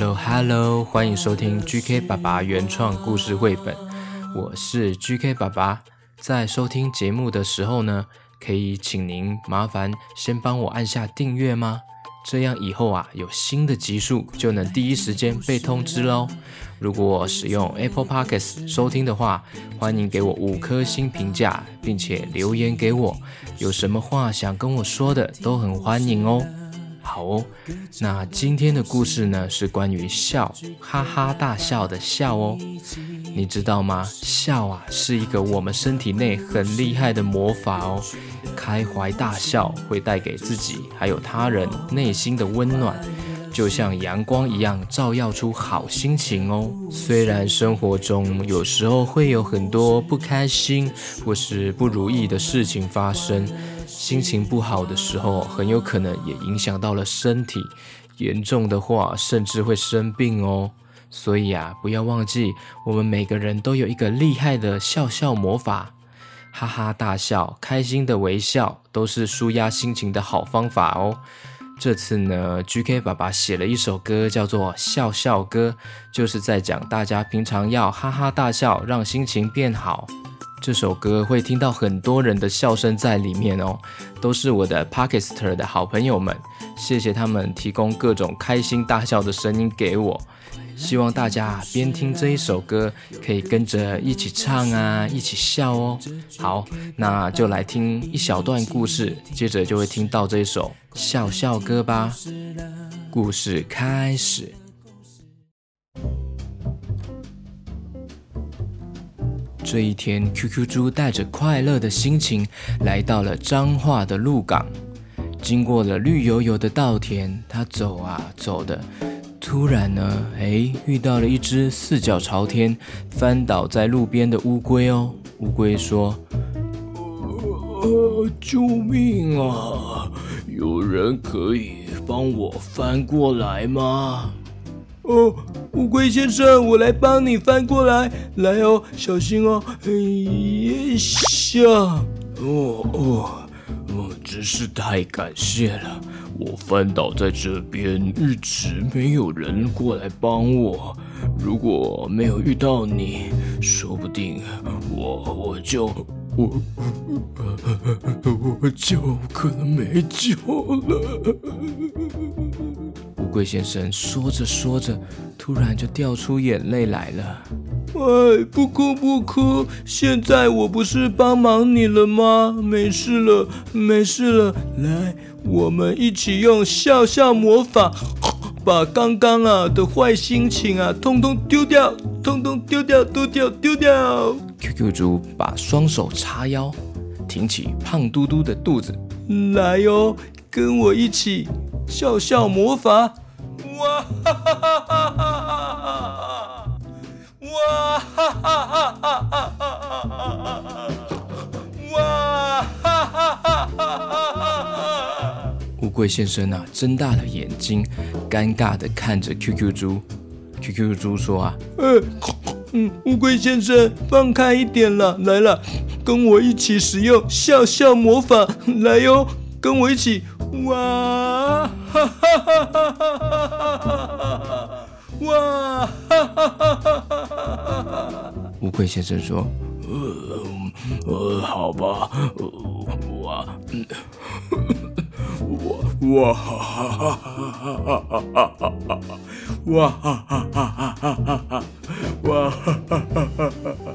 Hello Hello，欢迎收听 GK 爸爸原创故事绘本，我是 GK 爸爸。在收听节目的时候呢，可以请您麻烦先帮我按下订阅吗？这样以后啊，有新的集数就能第一时间被通知喽。如果使用 Apple Podcasts 收听的话，欢迎给我五颗星评价，并且留言给我，有什么话想跟我说的都很欢迎哦。好哦，那今天的故事呢是关于笑，哈哈大笑的笑哦。你知道吗？笑啊是一个我们身体内很厉害的魔法哦。开怀大笑会带给自己还有他人内心的温暖，就像阳光一样照耀出好心情哦。虽然生活中有时候会有很多不开心或是不如意的事情发生。心情不好的时候，很有可能也影响到了身体，严重的话甚至会生病哦。所以啊，不要忘记，我们每个人都有一个厉害的笑笑魔法，哈哈大笑、开心的微笑，都是舒压心情的好方法哦。这次呢，GK 爸爸写了一首歌，叫做《笑笑歌》，就是在讲大家平常要哈哈大笑，让心情变好。这首歌会听到很多人的笑声在里面哦，都是我的 Parkister 的好朋友们，谢谢他们提供各种开心大笑的声音给我。希望大家边听这一首歌，可以跟着一起唱啊，一起笑哦。好，那就来听一小段故事，接着就会听到这一首笑笑歌吧。故事开始。这一天，QQ 猪带着快乐的心情来到了彰化的鹿港。经过了绿油油的稻田，他走啊走的，突然呢，哎，遇到了一只四脚朝天、翻倒在路边的乌龟哦。乌龟说：“呃，救命啊！有人可以帮我翻过来吗？”哦，乌龟先生，我来帮你翻过来，来哦，小心哦。一下，哦哦哦，真是太感谢了！我翻倒在这边，一直没有人过来帮我。如果没有遇到你，说不定我我就我我就可能没救了。乌龟先生说着说着，突然就掉出眼泪来了。哎，不哭不哭，现在我不是帮忙你了吗？没事了，没事了，来，我们一起用笑笑魔法，把刚刚啊的坏心情啊，通通丢掉，通通丢掉，丢掉，丢掉。QQ 猪把双手叉腰，挺起胖嘟嘟的肚子。来哟，跟我一起笑笑魔法！哇哈哈哈哈哈哈！哇哈哈哈哈哈哈！哇哈哈哈哈哈哈！乌龟先生啊，睁大了眼睛，尴尬的看着 QQ 猪。QQ 猪说啊，呃，嗯，乌龟先生，放开一点了，来了，跟我一起使用笑笑魔法，来哟，跟我一起，哇哈哈哈哈哈哈哈哈哈哈哈！哇哈哈哈哈哈哈哈哈！乌龟先生说：“呃，呃，好吧，呃、我我我哈哈哈哈哈哈哈哈！哇哈哈哈哈哈哈哈哈！哇哈哈哈哈哈哈！”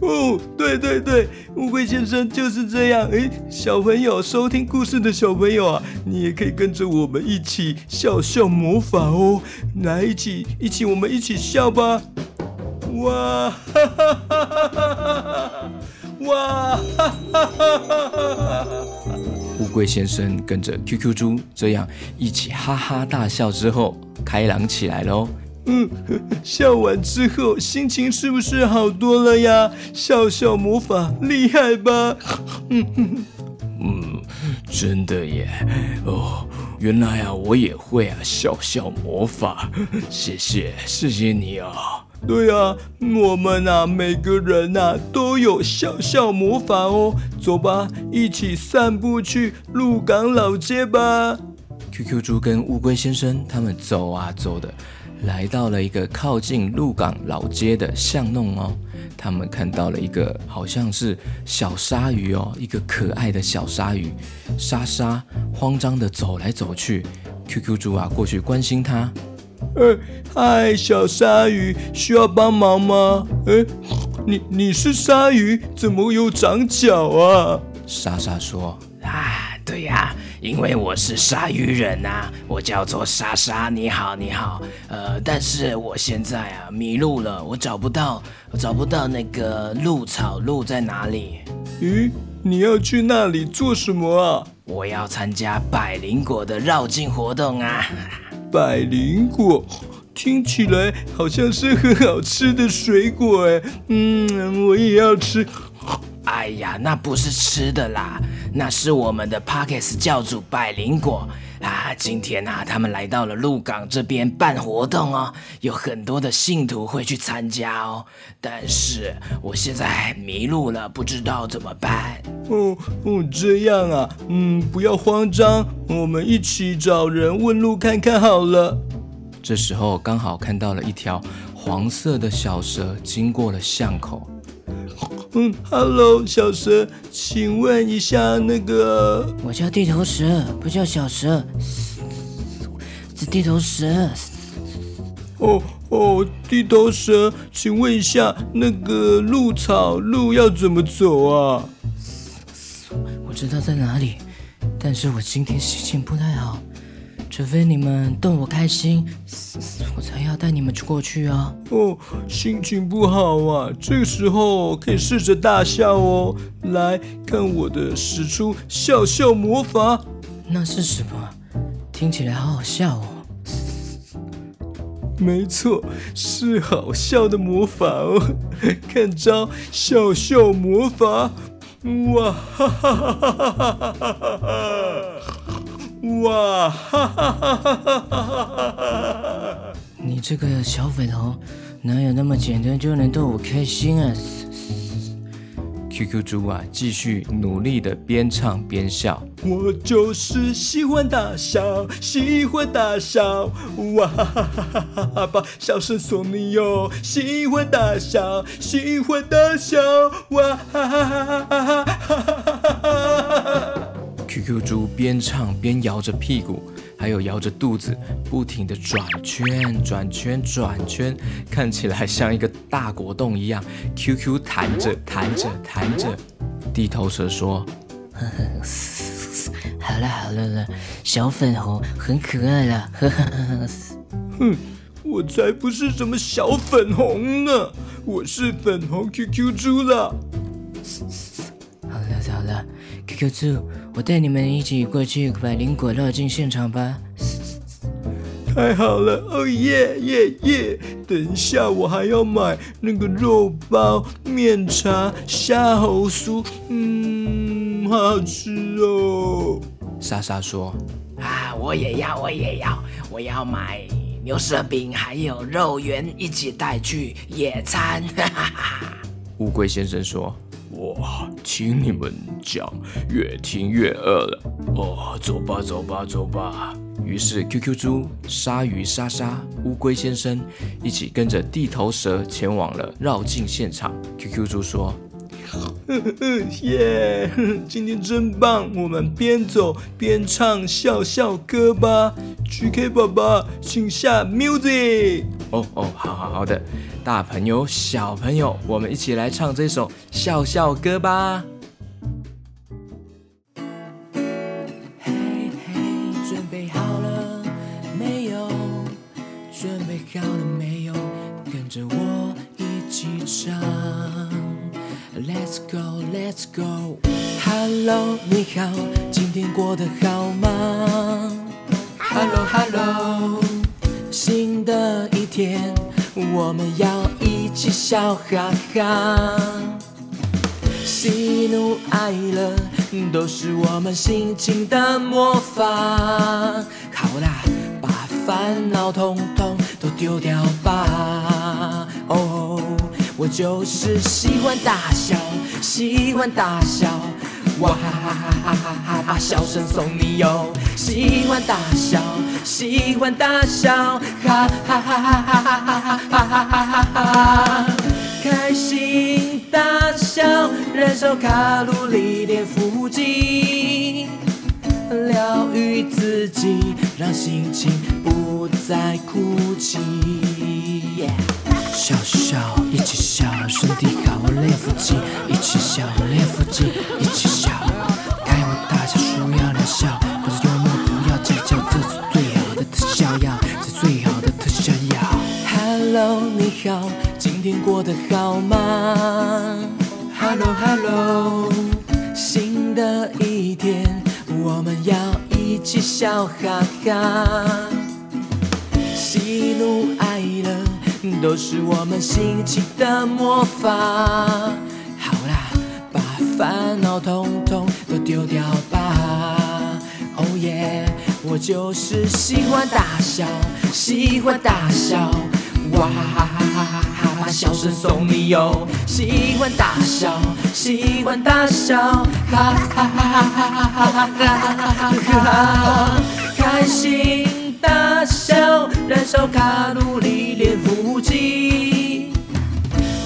哦，对对对，乌龟先生就是这样。哎，小朋友，收听故事的小朋友啊，你也可以跟着我们一起笑笑魔法哦。来，一起一起，我们一起笑吧！哇哈哈哈哈哈哈！哇哈哈哈哈哈！乌龟先生跟着 QQ 猪这样一起哈哈大笑之后，开朗起来喽。嗯，笑完之后心情是不是好多了呀？笑笑魔法厉害吧？嗯 嗯，真的耶！哦，原来啊，我也会啊，笑笑魔法。谢谢，谢谢你啊。对啊，我们啊，每个人啊都有笑笑魔法哦。走吧，一起散步去鹿港老街吧。QQ 猪跟乌龟先生他们走啊走的。来到了一个靠近鹿港老街的巷弄哦，他们看到了一个好像是小鲨鱼哦，一个可爱的小鲨鱼，莎莎慌张的走来走去，QQ 猪啊过去关心它，呃，嗨，小鲨鱼，需要帮忙吗？哎，你你是鲨鱼，怎么有长脚啊？莎莎说。啊，对呀，因为我是鲨鱼人呐，我叫做莎莎。你好，你好。呃，但是我现在啊迷路了，我找不到，我找不到那个鹿草路在哪里。咦，你要去那里做什么啊？我要参加百灵果的绕境活动啊。百灵果听起来好像是很好吃的水果哎，嗯，我也要吃。哎呀，那不是吃的啦，那是我们的 Pockets 教主百灵果啊！今天啊，他们来到了鹿港这边办活动哦，有很多的信徒会去参加哦。但是我现在迷路了，不知道怎么办。哦哦，这样啊，嗯，不要慌张，我们一起找人问路看看好了。这时候刚好看到了一条黄色的小蛇经过了巷口。嗯，Hello，小蛇，请问一下那个，我叫地头蛇，不叫小蛇，是地头蛇。哦哦，地头蛇，请问一下那个鹿草路要怎么走啊？我知道在哪里，但是我今天心情不太好。除非你们逗我开心，我才要带你们去过去啊。哦，心情不好啊，这个时候可以试着大笑哦。来看我的使出笑笑魔法。那是什么？听起来好好笑哦。没错，是好笑的魔法哦。看招，笑笑魔法。哇哈哈哈哈哈哈哈哈！哇哈哈哈哈哈哈哈！你这个小粉头，哪有那么简单就能逗我开心啊？QQ 猪啊，继续努力的边唱边笑。我就是喜欢大笑，喜欢大笑，哇哈哈哈哈哈！把笑声送你哟，喜欢大笑，喜欢大笑，哇哈哈哈哈哈哈！QQ 猪边唱边摇着屁股，还有摇着肚子，不停地转圈、转圈、转圈，看起来像一个大果冻一样。QQ 弹着、弹着、弹着。地头蛇说：“好了好了了，小粉红很可爱了。”哼，我才不是什么小粉红呢，我是粉红 QQ 猪了。好了好了，QQ 猪。我带你们一起过去百灵果绕境现场吧！太好了，哦耶耶耶！等一下我还要买那个肉包、面茶、虾猴酥，嗯，好吃哦。莎莎说：“啊，我也要，我也要，我要买牛舌饼，还有肉圆，一起带去野餐。”哈哈哈。乌龟先生说。哇，听你们讲，越听越饿了。哦，走吧，走吧，走吧。于是，QQ 猪、鲨鱼莎莎、乌龟先生一起跟着地头蛇前往了绕境现场。QQ 猪说：“ 耶！今天真棒，我们边走边唱笑笑歌吧。GK 爸爸，请下 music。哦哦，好好好的，大朋友小朋友，我们一起来唱这首笑笑歌吧。嘿嘿，准备好了没有？准备好了没有？跟着我一起唱。Let's go, Let's go. Hello，你好，今天过得好吗？Hello, Hello，新的天，我们要一起笑哈哈。喜怒哀乐都是我们心情的魔法。好啦，把烦恼统统都丢掉吧。哦，我就是喜欢大笑，喜欢大笑。哇哈哈哈哈哈哈！把笑声送你哟。喜欢大笑，喜欢大笑，哈哈哈哈哈哈哈哈哈哈哈！开心大笑，燃烧卡路里，练腹肌，疗愈自己，让心情不再哭泣。笑笑，一起笑，身体好，练腹肌，一起笑，练腹肌，好，今天过得好吗？Hello Hello，新的一天，我们要一起笑哈哈。喜怒哀乐都是我们心情的魔法。好啦，把烦恼统统都丢掉吧。Oh yeah，，我就是喜欢大笑，喜欢大笑。哇哈哈哈哈哈哈！把笑声送你哟。喜欢大笑，喜欢大笑，哈哈哈哈哈哈哈哈哈哈！开心大笑，燃烧卡路里，练腹肌，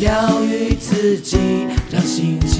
疗愈自己，让心情